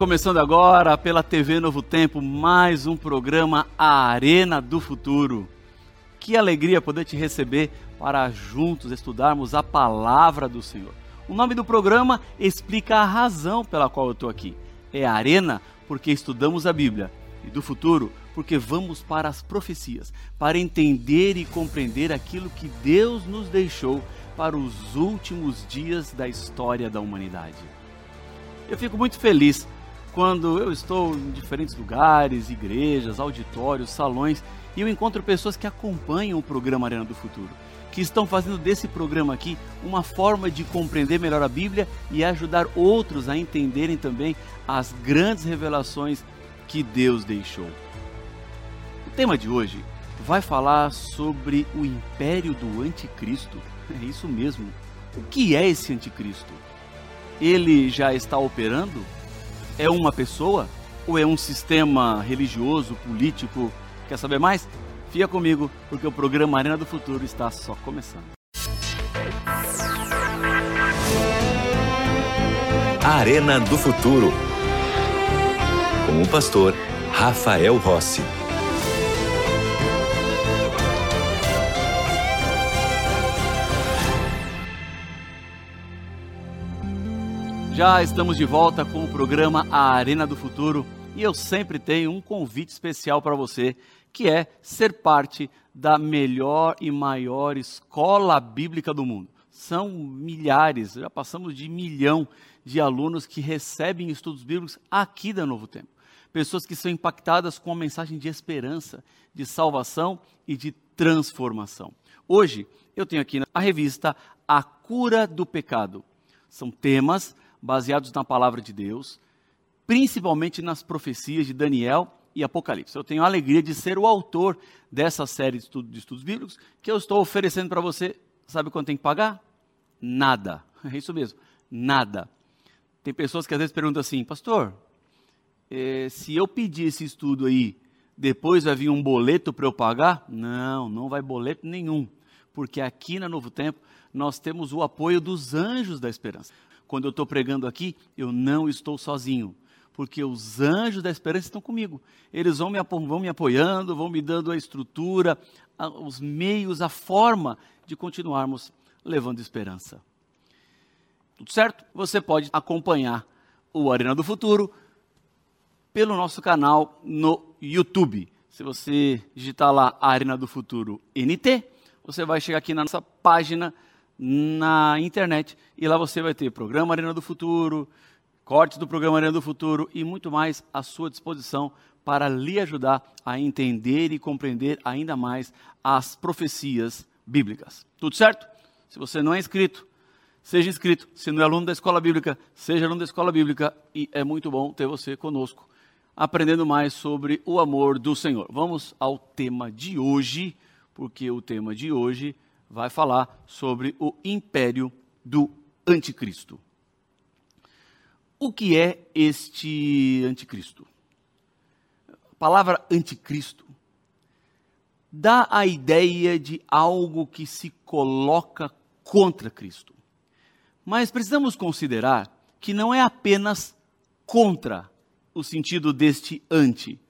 Começando agora pela TV Novo Tempo, mais um programa A Arena do Futuro. Que alegria poder te receber para juntos estudarmos a palavra do Senhor. O nome do programa explica a razão pela qual eu estou aqui. É Arena porque estudamos a Bíblia e do futuro porque vamos para as profecias, para entender e compreender aquilo que Deus nos deixou para os últimos dias da história da humanidade. Eu fico muito feliz quando eu estou em diferentes lugares, igrejas, auditórios, salões, e eu encontro pessoas que acompanham o programa Arena do Futuro, que estão fazendo desse programa aqui uma forma de compreender melhor a Bíblia e ajudar outros a entenderem também as grandes revelações que Deus deixou. O tema de hoje vai falar sobre o império do anticristo. É isso mesmo. O que é esse anticristo? Ele já está operando? É uma pessoa ou é um sistema religioso, político? Quer saber mais? Fica comigo, porque o programa Arena do Futuro está só começando. Arena do Futuro. Com o pastor Rafael Rossi. Já estamos de volta com o programa A Arena do Futuro e eu sempre tenho um convite especial para você, que é ser parte da melhor e maior escola bíblica do mundo. São milhares, já passamos de milhão de alunos que recebem estudos bíblicos aqui da Novo Tempo. Pessoas que são impactadas com a mensagem de esperança, de salvação e de transformação. Hoje eu tenho aqui a revista A Cura do Pecado. São temas baseados na palavra de Deus, principalmente nas profecias de Daniel e Apocalipse. Eu tenho a alegria de ser o autor dessa série de, estudos, de estudos bíblicos que eu estou oferecendo para você. Sabe quanto tem que pagar? Nada. É isso mesmo, nada. Tem pessoas que às vezes perguntam assim, pastor, eh, se eu pedir esse estudo aí, depois vai vir um boleto para eu pagar? Não, não vai boleto nenhum, porque aqui na Novo Tempo nós temos o apoio dos anjos da esperança quando eu estou pregando aqui, eu não estou sozinho, porque os anjos da esperança estão comigo. Eles vão me, vão me apoiando, vão me dando a estrutura, a, os meios, a forma de continuarmos levando esperança. Tudo certo? Você pode acompanhar o Arena do Futuro pelo nosso canal no YouTube. Se você digitar lá Arena do Futuro NT, você vai chegar aqui na nossa página na internet e lá você vai ter programa Arena do Futuro, cortes do programa Arena do Futuro e muito mais à sua disposição para lhe ajudar a entender e compreender ainda mais as profecias bíblicas. Tudo certo? Se você não é inscrito, seja inscrito. Se não é aluno da escola bíblica, seja aluno da escola bíblica e é muito bom ter você conosco, aprendendo mais sobre o amor do Senhor. Vamos ao tema de hoje, porque o tema de hoje vai falar sobre o império do anticristo. O que é este anticristo? A palavra anticristo dá a ideia de algo que se coloca contra Cristo. Mas precisamos considerar que não é apenas contra o sentido deste anti,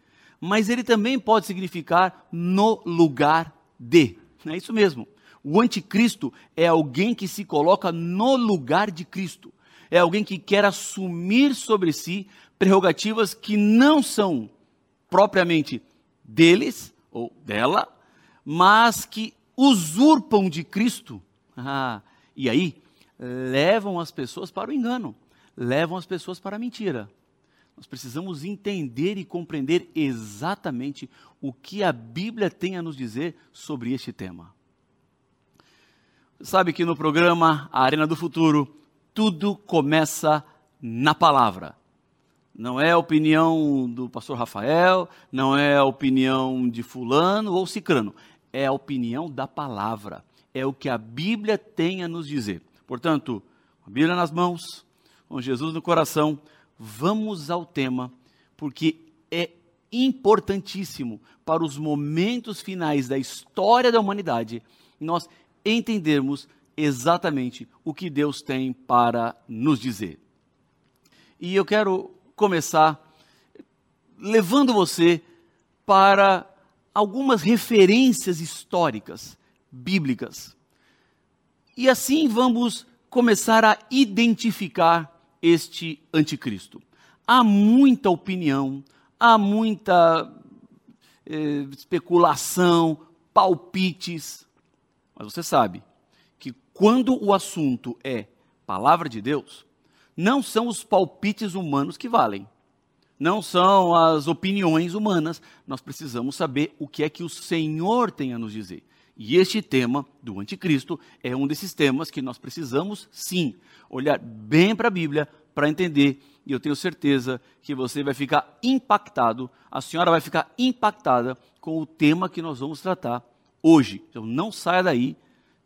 mas ele também pode significar no lugar de. É isso mesmo. O anticristo é alguém que se coloca no lugar de Cristo. É alguém que quer assumir sobre si prerrogativas que não são propriamente deles ou dela, mas que usurpam de Cristo. Ah, e aí levam as pessoas para o engano, levam as pessoas para a mentira. Nós precisamos entender e compreender exatamente o que a Bíblia tem a nos dizer sobre este tema. Sabe que no programa A Arena do Futuro, tudo começa na palavra. Não é a opinião do pastor Rafael, não é a opinião de fulano ou cicrano. É a opinião da palavra. É o que a Bíblia tem a nos dizer. Portanto, a Bíblia nas mãos, com Jesus no coração, vamos ao tema, porque é importantíssimo para os momentos finais da história da humanidade nós entendermos exatamente o que Deus tem para nos dizer. E eu quero começar levando você para algumas referências históricas, bíblicas. E assim vamos começar a identificar este anticristo. Há muita opinião, há muita eh, especulação, palpites, mas você sabe que quando o assunto é palavra de Deus, não são os palpites humanos que valem não são as opiniões humanas. Nós precisamos saber o que é que o Senhor tem a nos dizer. E este tema do anticristo é um desses temas que nós precisamos, sim, olhar bem para a Bíblia para entender. E eu tenho certeza que você vai ficar impactado, a senhora vai ficar impactada com o tema que nós vamos tratar hoje. Então não saia daí,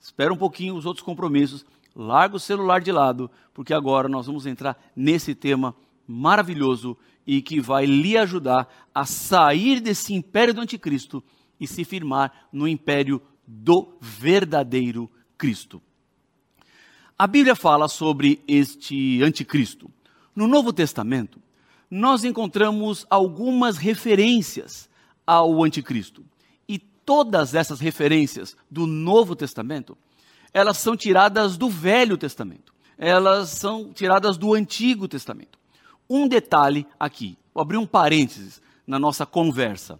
espera um pouquinho os outros compromissos, larga o celular de lado, porque agora nós vamos entrar nesse tema maravilhoso e que vai lhe ajudar a sair desse império do anticristo e se firmar no império do verdadeiro Cristo. A Bíblia fala sobre este anticristo. No Novo Testamento, nós encontramos algumas referências ao anticristo. Todas essas referências do Novo Testamento, elas são tiradas do Velho Testamento. Elas são tiradas do Antigo Testamento. Um detalhe aqui, vou abrir um parênteses na nossa conversa.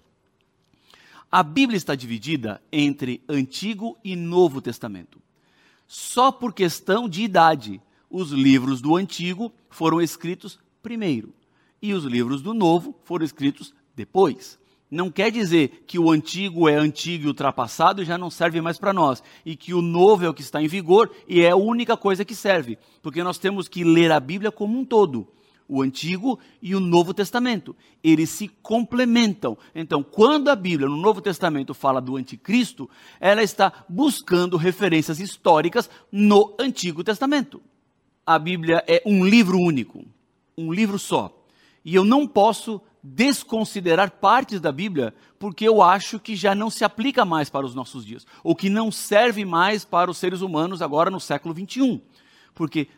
A Bíblia está dividida entre Antigo e Novo Testamento. Só por questão de idade, os livros do Antigo foram escritos primeiro e os livros do Novo foram escritos depois. Não quer dizer que o antigo é antigo e ultrapassado e já não serve mais para nós, e que o novo é o que está em vigor e é a única coisa que serve, porque nós temos que ler a Bíblia como um todo o Antigo e o Novo Testamento. Eles se complementam. Então, quando a Bíblia, no Novo Testamento, fala do Anticristo, ela está buscando referências históricas no Antigo Testamento. A Bíblia é um livro único, um livro só. E eu não posso desconsiderar partes da Bíblia porque eu acho que já não se aplica mais para os nossos dias, ou que não serve mais para os seres humanos agora no século 21. Porque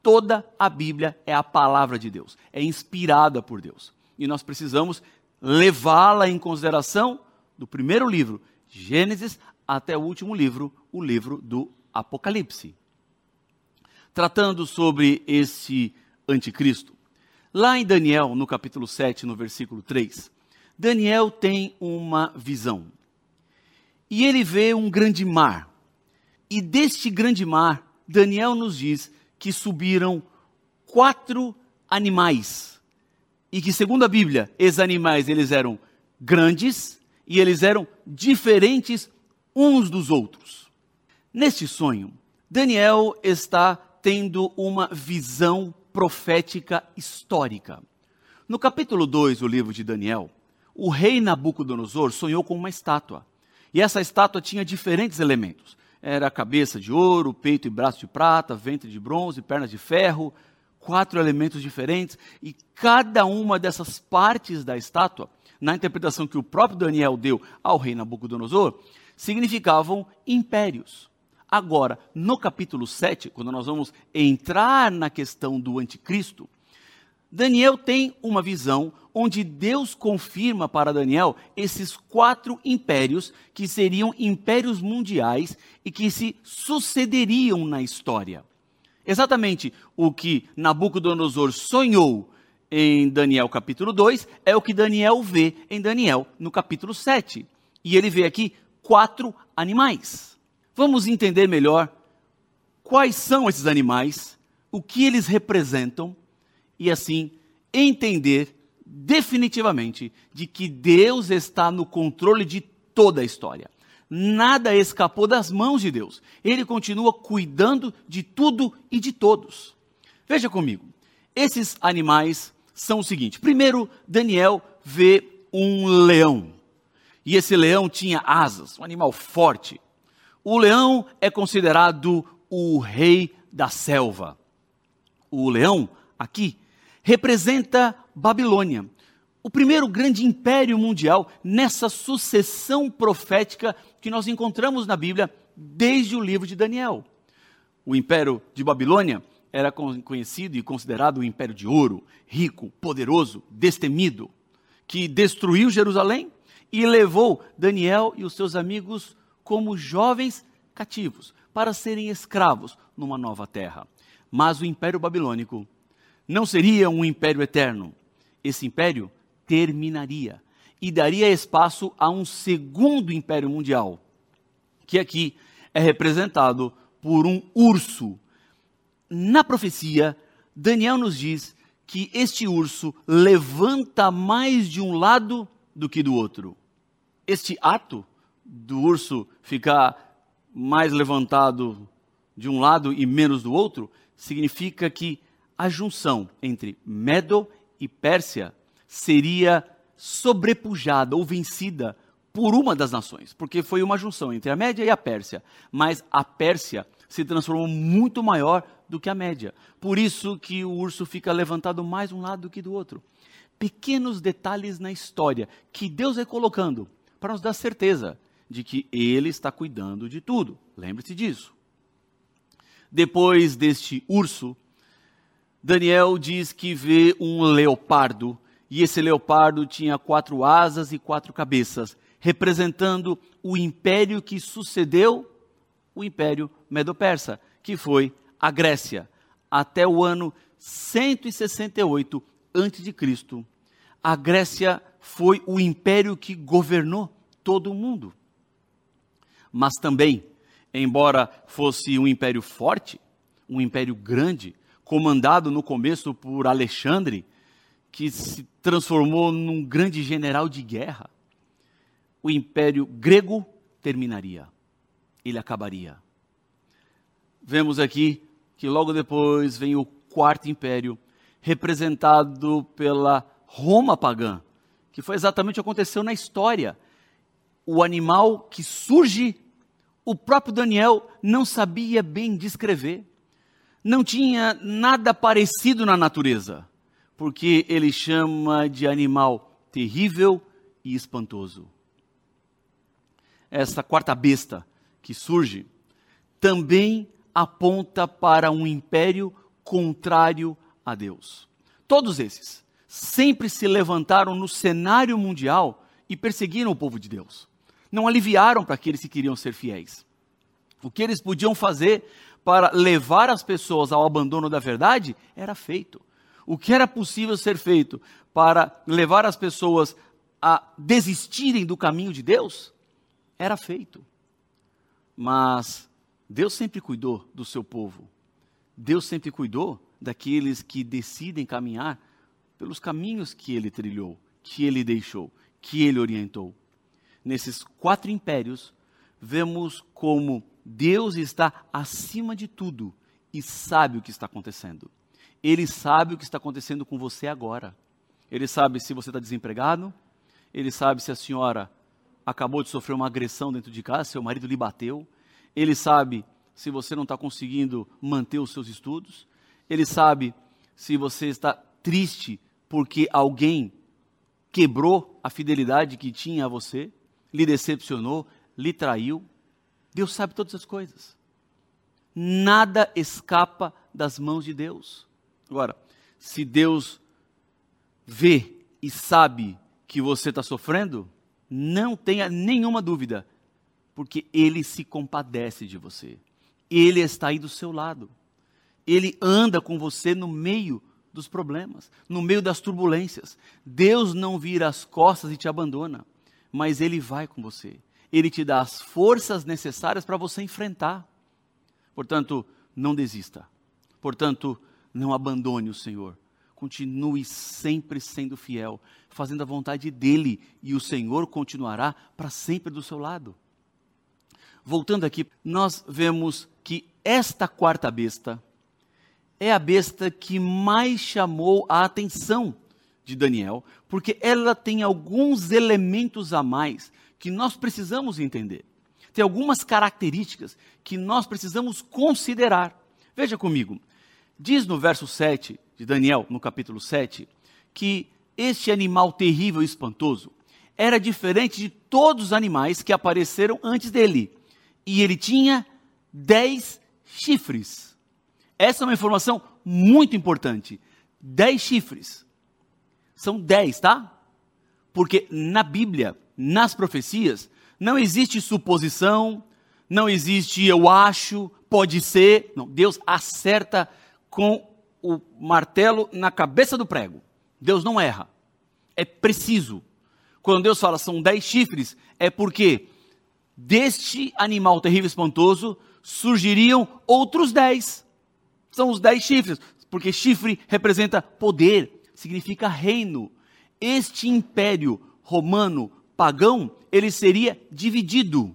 toda a Bíblia é a palavra de Deus, é inspirada por Deus. E nós precisamos levá-la em consideração do primeiro livro, Gênesis, até o último livro, o livro do Apocalipse. Tratando sobre esse anticristo, lá em Daniel, no capítulo 7, no versículo 3, Daniel tem uma visão. E ele vê um grande mar. E deste grande mar, Daniel nos diz que subiram quatro animais. E que, segundo a Bíblia, esses animais eles eram grandes e eles eram diferentes uns dos outros. Neste sonho, Daniel está tendo uma visão profética histórica. No capítulo 2 do livro de Daniel, o rei Nabucodonosor sonhou com uma estátua. E essa estátua tinha diferentes elementos era cabeça de ouro, peito e braço de prata, ventre de bronze, pernas de ferro, quatro elementos diferentes, e cada uma dessas partes da estátua, na interpretação que o próprio Daniel deu ao rei Nabucodonosor, significavam impérios. Agora, no capítulo 7, quando nós vamos entrar na questão do anticristo, Daniel tem uma visão onde Deus confirma para Daniel esses quatro impérios que seriam impérios mundiais e que se sucederiam na história. Exatamente o que Nabucodonosor sonhou em Daniel capítulo 2 é o que Daniel vê em Daniel no capítulo 7. E ele vê aqui quatro animais. Vamos entender melhor quais são esses animais, o que eles representam e assim entender definitivamente de que Deus está no controle de toda a história. Nada escapou das mãos de Deus. Ele continua cuidando de tudo e de todos. Veja comigo. Esses animais são o seguinte: primeiro, Daniel vê um leão. E esse leão tinha asas, um animal forte. O leão é considerado o rei da selva. O leão, aqui, representa Babilônia, o primeiro grande império mundial nessa sucessão profética que nós encontramos na Bíblia desde o livro de Daniel. O império de Babilônia era conhecido e considerado o império de ouro, rico, poderoso, destemido, que destruiu Jerusalém e levou Daniel e os seus amigos como jovens cativos para serem escravos numa nova terra. Mas o império babilônico não seria um império eterno. Esse império terminaria e daria espaço a um segundo império mundial, que aqui é representado por um urso. Na profecia, Daniel nos diz que este urso levanta mais de um lado do que do outro. Este ato do urso ficar mais levantado de um lado e menos do outro significa que a junção entre Medo e Pérsia seria sobrepujada ou vencida por uma das nações, porque foi uma junção entre a Média e a Pérsia. Mas a Pérsia se transformou muito maior do que a Média. Por isso que o urso fica levantado mais um lado do que do outro. Pequenos detalhes na história que Deus vai colocando para nos dar certeza de que Ele está cuidando de tudo. Lembre-se disso. Depois deste urso, Daniel diz que vê um leopardo, e esse leopardo tinha quatro asas e quatro cabeças representando o império que sucedeu o Império Medo-Persa, que foi a Grécia, até o ano 168 a.C. A Grécia foi o império que governou todo o mundo. Mas também, embora fosse um império forte, um império grande, comandado no começo por Alexandre, que se transformou num grande general de guerra, o império grego terminaria, ele acabaria. Vemos aqui que logo depois vem o quarto império, representado pela Roma pagã, que foi exatamente o que aconteceu na história. O animal que surge, o próprio Daniel não sabia bem descrever. Não tinha nada parecido na natureza, porque ele chama de animal terrível e espantoso essa quarta besta que surge, também aponta para um império contrário a Deus. Todos esses sempre se levantaram no cenário mundial e perseguiram o povo de Deus. Não aliviaram para aqueles que queriam ser fiéis. O que eles podiam fazer para levar as pessoas ao abandono da verdade era feito. O que era possível ser feito para levar as pessoas a desistirem do caminho de Deus era feito. Mas Deus sempre cuidou do seu povo. Deus sempre cuidou daqueles que decidem caminhar pelos caminhos que ele trilhou, que ele deixou, que ele orientou. Nesses quatro impérios, vemos como Deus está acima de tudo e sabe o que está acontecendo. Ele sabe o que está acontecendo com você agora. Ele sabe se você está desempregado, ele sabe se a senhora acabou de sofrer uma agressão dentro de casa, seu marido lhe bateu, ele sabe se você não está conseguindo manter os seus estudos, ele sabe se você está triste porque alguém quebrou a fidelidade que tinha a você, lhe decepcionou, lhe traiu. Deus sabe todas as coisas. Nada escapa das mãos de Deus. Agora, se Deus vê e sabe que você está sofrendo, não tenha nenhuma dúvida, porque Ele se compadece de você. Ele está aí do seu lado. Ele anda com você no meio dos problemas, no meio das turbulências. Deus não vira as costas e te abandona, mas Ele vai com você. Ele te dá as forças necessárias para você enfrentar. Portanto, não desista. Portanto, não abandone o Senhor continue sempre sendo fiel, fazendo a vontade dele, e o Senhor continuará para sempre do seu lado. Voltando aqui, nós vemos que esta quarta besta é a besta que mais chamou a atenção de Daniel, porque ela tem alguns elementos a mais que nós precisamos entender. Tem algumas características que nós precisamos considerar. Veja comigo, diz no verso 7 de Daniel, no capítulo 7, que este animal terrível e espantoso era diferente de todos os animais que apareceram antes dele. E ele tinha dez chifres. Essa é uma informação muito importante. Dez chifres. São dez, tá? Porque na Bíblia, nas profecias, não existe suposição, não existe eu acho, pode ser. Não, Deus acerta com o martelo na cabeça do prego. Deus não erra. É preciso. Quando Deus fala são dez chifres, é porque deste animal terrível e espantoso surgiriam outros dez. São os dez chifres, porque chifre representa poder, significa reino. Este império romano pagão, ele seria dividido.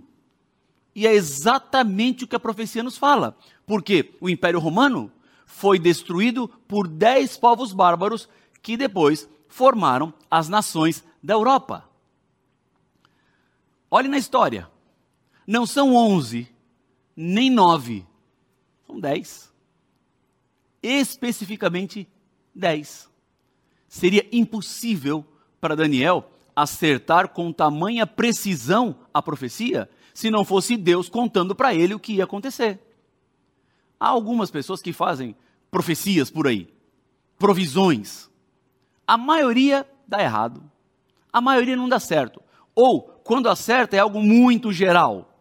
E é exatamente o que a profecia nos fala. Porque o Império Romano foi destruído por dez povos bárbaros que depois formaram as nações da Europa. Olhe na história. Não são onze, nem nove, são dez. Especificamente dez. Seria impossível para Daniel acertar com tamanha precisão a profecia se não fosse Deus contando para ele o que ia acontecer. Há algumas pessoas que fazem profecias por aí, provisões. A maioria dá errado. A maioria não dá certo. Ou, quando acerta, é algo muito geral.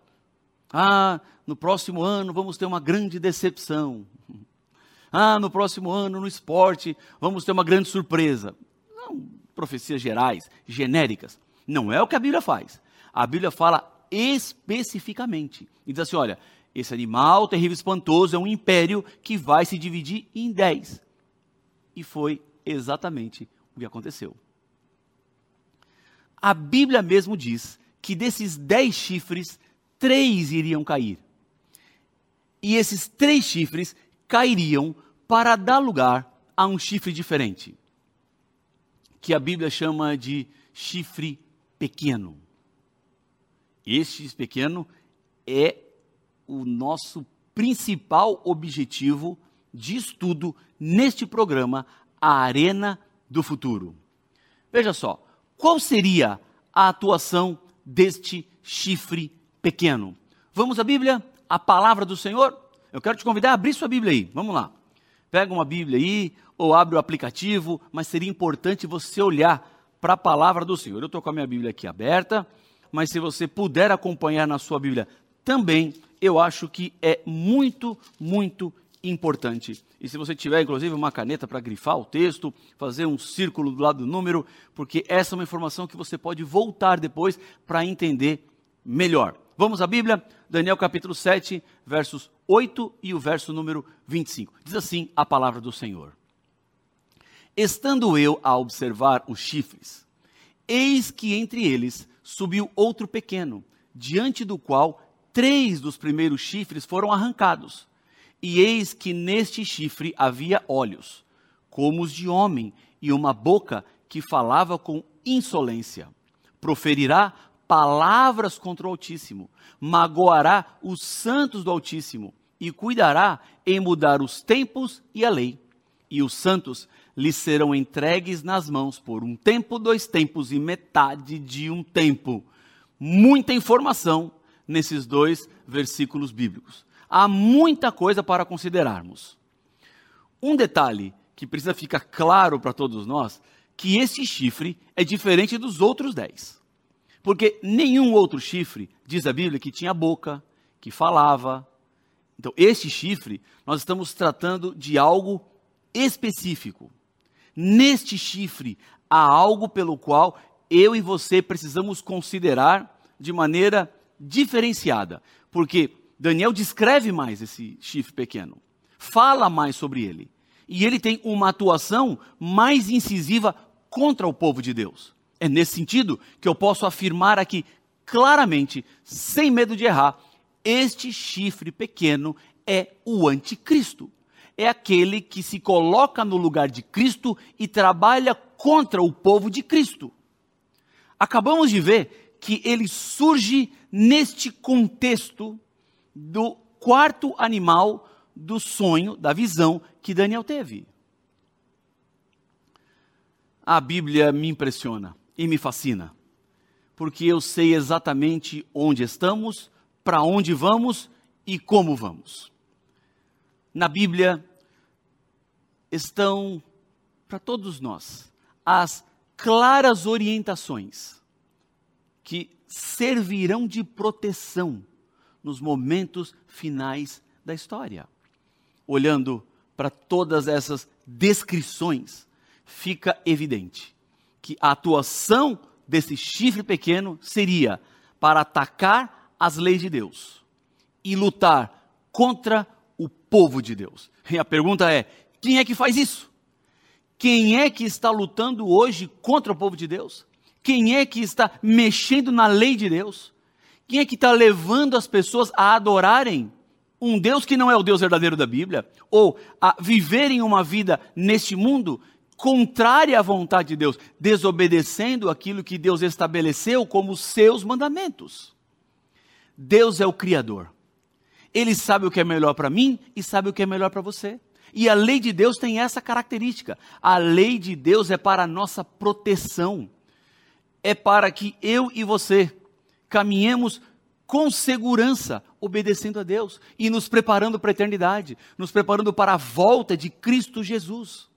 Ah, no próximo ano vamos ter uma grande decepção. Ah, no próximo ano no esporte vamos ter uma grande surpresa. Não, profecias gerais, genéricas. Não é o que a Bíblia faz. A Bíblia fala especificamente. E diz assim: olha, esse animal terrível espantoso é um império que vai se dividir em dez. E foi exatamente o que aconteceu. A Bíblia mesmo diz que desses dez chifres, três iriam cair. E esses três chifres cairiam para dar lugar a um chifre diferente, que a Bíblia chama de chifre pequeno. Este pequeno é o nosso principal objetivo de estudo neste programa, a Arena do Futuro. Veja só, qual seria a atuação deste chifre pequeno? Vamos à Bíblia, a palavra do Senhor? Eu quero te convidar a abrir sua Bíblia aí. Vamos lá. Pega uma Bíblia aí ou abre o aplicativo, mas seria importante você olhar para a palavra do Senhor. Eu estou com a minha Bíblia aqui aberta mas se você puder acompanhar na sua Bíblia também, eu acho que é muito, muito importante. E se você tiver, inclusive, uma caneta para grifar o texto, fazer um círculo do lado do número, porque essa é uma informação que você pode voltar depois para entender melhor. Vamos à Bíblia, Daniel capítulo 7, versos 8 e o verso número 25. Diz assim a palavra do Senhor: Estando eu a observar os chifres, eis que entre eles subiu outro pequeno, diante do qual três dos primeiros chifres foram arrancados. E eis que neste chifre havia olhos, como os de homem, e uma boca que falava com insolência. Proferirá palavras contra o Altíssimo, magoará os santos do Altíssimo, e cuidará em mudar os tempos e a lei. E os santos lhes serão entregues nas mãos por um tempo, dois tempos e metade de um tempo. Muita informação nesses dois versículos bíblicos. Há muita coisa para considerarmos. Um detalhe que precisa ficar claro para todos nós, que esse chifre é diferente dos outros dez. Porque nenhum outro chifre, diz a Bíblia, que tinha boca, que falava. Então, este chifre, nós estamos tratando de algo específico. Neste chifre há algo pelo qual eu e você precisamos considerar de maneira diferenciada, porque Daniel descreve mais esse chifre pequeno, fala mais sobre ele, e ele tem uma atuação mais incisiva contra o povo de Deus. É nesse sentido que eu posso afirmar aqui claramente, sem medo de errar, este chifre pequeno é o anticristo é aquele que se coloca no lugar de Cristo e trabalha contra o povo de Cristo. Acabamos de ver que ele surge neste contexto do quarto animal do sonho, da visão que Daniel teve. A Bíblia me impressiona e me fascina, porque eu sei exatamente onde estamos, para onde vamos e como vamos. Na Bíblia, estão para todos nós as claras orientações que servirão de proteção nos momentos finais da história. Olhando para todas essas descrições, fica evidente que a atuação desse chifre pequeno seria para atacar as leis de Deus e lutar contra o povo de Deus. E a pergunta é: quem é que faz isso? Quem é que está lutando hoje contra o povo de Deus? Quem é que está mexendo na lei de Deus? Quem é que está levando as pessoas a adorarem um Deus que não é o Deus verdadeiro da Bíblia? Ou a viverem uma vida neste mundo contrária à vontade de Deus, desobedecendo aquilo que Deus estabeleceu como seus mandamentos? Deus é o Criador. Ele sabe o que é melhor para mim e sabe o que é melhor para você. E a lei de Deus tem essa característica. A lei de Deus é para a nossa proteção. É para que eu e você caminhemos com segurança, obedecendo a Deus e nos preparando para a eternidade, nos preparando para a volta de Cristo Jesus.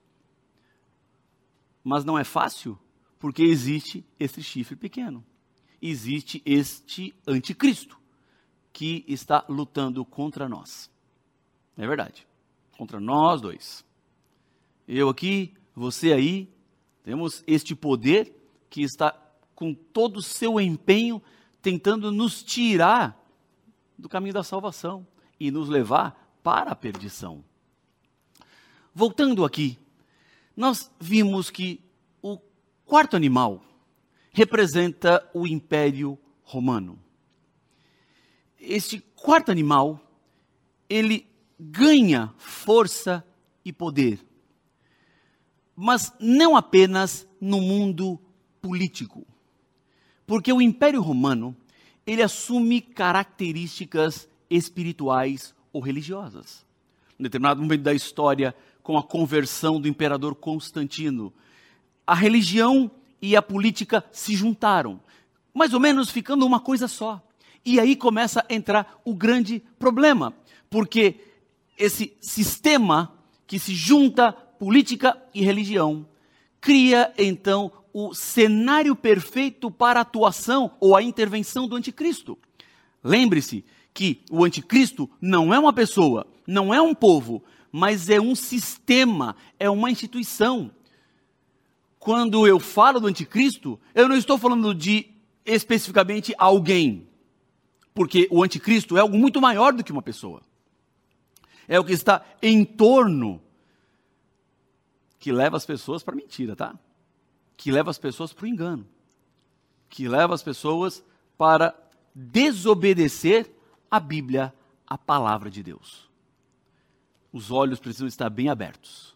Mas não é fácil, porque existe esse chifre pequeno. Existe este anticristo que está lutando contra nós. É verdade. Contra nós dois. Eu aqui, você aí, temos este poder que está com todo o seu empenho tentando nos tirar do caminho da salvação e nos levar para a perdição. Voltando aqui, nós vimos que o quarto animal representa o Império Romano este quarto animal, ele ganha força e poder. Mas não apenas no mundo político. Porque o Império Romano, ele assume características espirituais ou religiosas. Em determinado momento da história, com a conversão do imperador Constantino, a religião e a política se juntaram, mais ou menos ficando uma coisa só. E aí começa a entrar o grande problema, porque esse sistema que se junta política e religião cria então o cenário perfeito para a atuação ou a intervenção do anticristo. Lembre-se que o anticristo não é uma pessoa, não é um povo, mas é um sistema, é uma instituição. Quando eu falo do anticristo, eu não estou falando de especificamente alguém. Porque o anticristo é algo muito maior do que uma pessoa. É o que está em torno que leva as pessoas para mentira, tá? Que leva as pessoas para o engano. Que leva as pessoas para desobedecer a Bíblia, a palavra de Deus. Os olhos precisam estar bem abertos.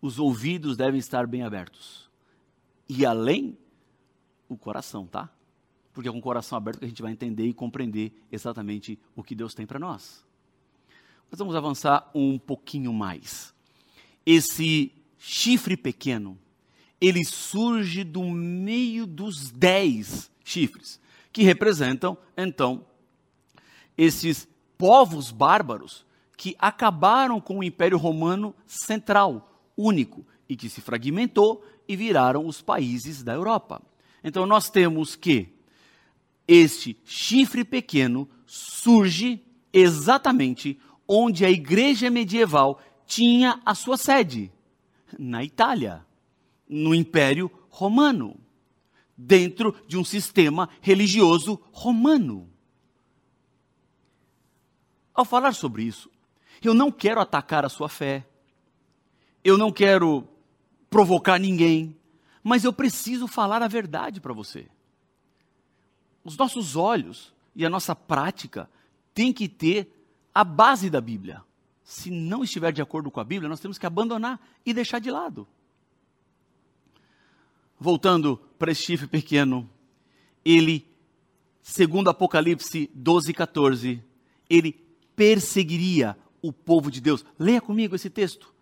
Os ouvidos devem estar bem abertos. E além, o coração, tá? Porque é com o coração aberto que a gente vai entender e compreender exatamente o que Deus tem para nós. Mas vamos avançar um pouquinho mais. Esse chifre pequeno, ele surge do meio dos dez chifres, que representam, então, esses povos bárbaros que acabaram com o Império Romano Central, único, e que se fragmentou e viraram os países da Europa. Então, nós temos que este chifre pequeno surge exatamente onde a igreja medieval tinha a sua sede, na Itália, no Império Romano, dentro de um sistema religioso romano. Ao falar sobre isso, eu não quero atacar a sua fé, eu não quero provocar ninguém, mas eu preciso falar a verdade para você os nossos olhos e a nossa prática tem que ter a base da Bíblia. Se não estiver de acordo com a Bíblia, nós temos que abandonar e deixar de lado. Voltando para esse chifre pequeno, ele, segundo Apocalipse 12, 14, ele perseguiria o povo de Deus. Leia comigo esse texto.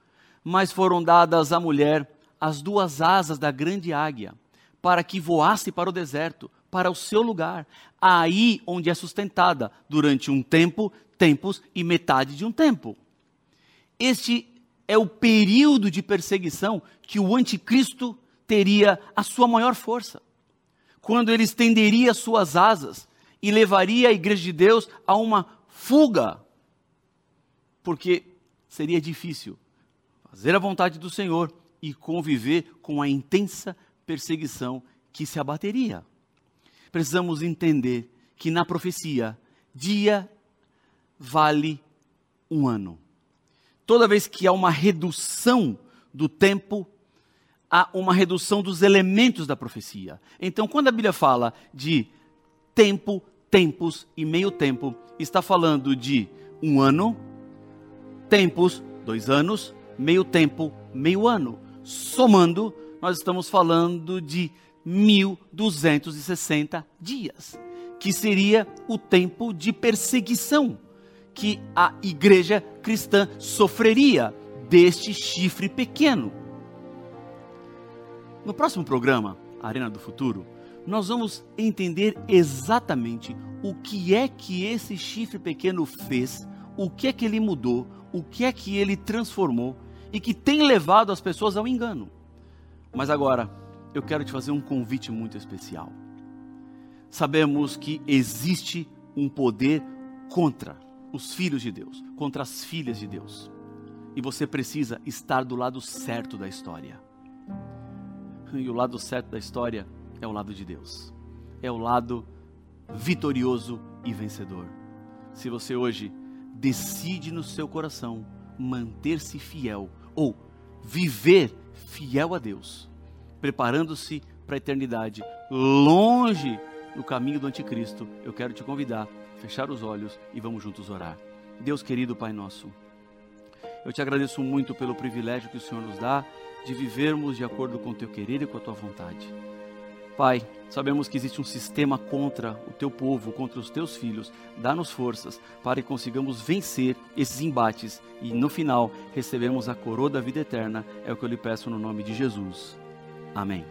Mas foram dadas à mulher as duas asas da grande águia, para que voasse para o deserto, para o seu lugar, aí onde é sustentada durante um tempo, tempos e metade de um tempo. Este é o período de perseguição que o anticristo teria a sua maior força. Quando ele estenderia suas asas e levaria a igreja de Deus a uma fuga. Porque seria difícil fazer a vontade do Senhor e conviver com a intensa perseguição que se abateria. Precisamos entender que na profecia, dia vale um ano. Toda vez que há uma redução do tempo, há uma redução dos elementos da profecia. Então, quando a Bíblia fala de tempo, tempos e meio tempo, está falando de um ano, tempos, dois anos, meio tempo, meio ano. Somando, nós estamos falando de 1260 dias, que seria o tempo de perseguição que a igreja cristã sofreria deste chifre pequeno. No próximo programa, Arena do Futuro, nós vamos entender exatamente o que é que esse chifre pequeno fez, o que é que ele mudou, o que é que ele transformou e que tem levado as pessoas ao engano. Mas agora, eu quero te fazer um convite muito especial. Sabemos que existe um poder contra os filhos de Deus, contra as filhas de Deus. E você precisa estar do lado certo da história. E o lado certo da história é o lado de Deus. É o lado vitorioso e vencedor. Se você hoje decide no seu coração manter-se fiel ou viver fiel a Deus, preparando-se para a eternidade, longe do caminho do anticristo, eu quero te convidar a fechar os olhos e vamos juntos orar. Deus querido Pai nosso, eu te agradeço muito pelo privilégio que o Senhor nos dá de vivermos de acordo com o teu querer e com a tua vontade. Pai, sabemos que existe um sistema contra o teu povo, contra os teus filhos. Dá-nos forças para que consigamos vencer esses embates e no final recebemos a coroa da vida eterna. É o que eu lhe peço no nome de Jesus. Amém.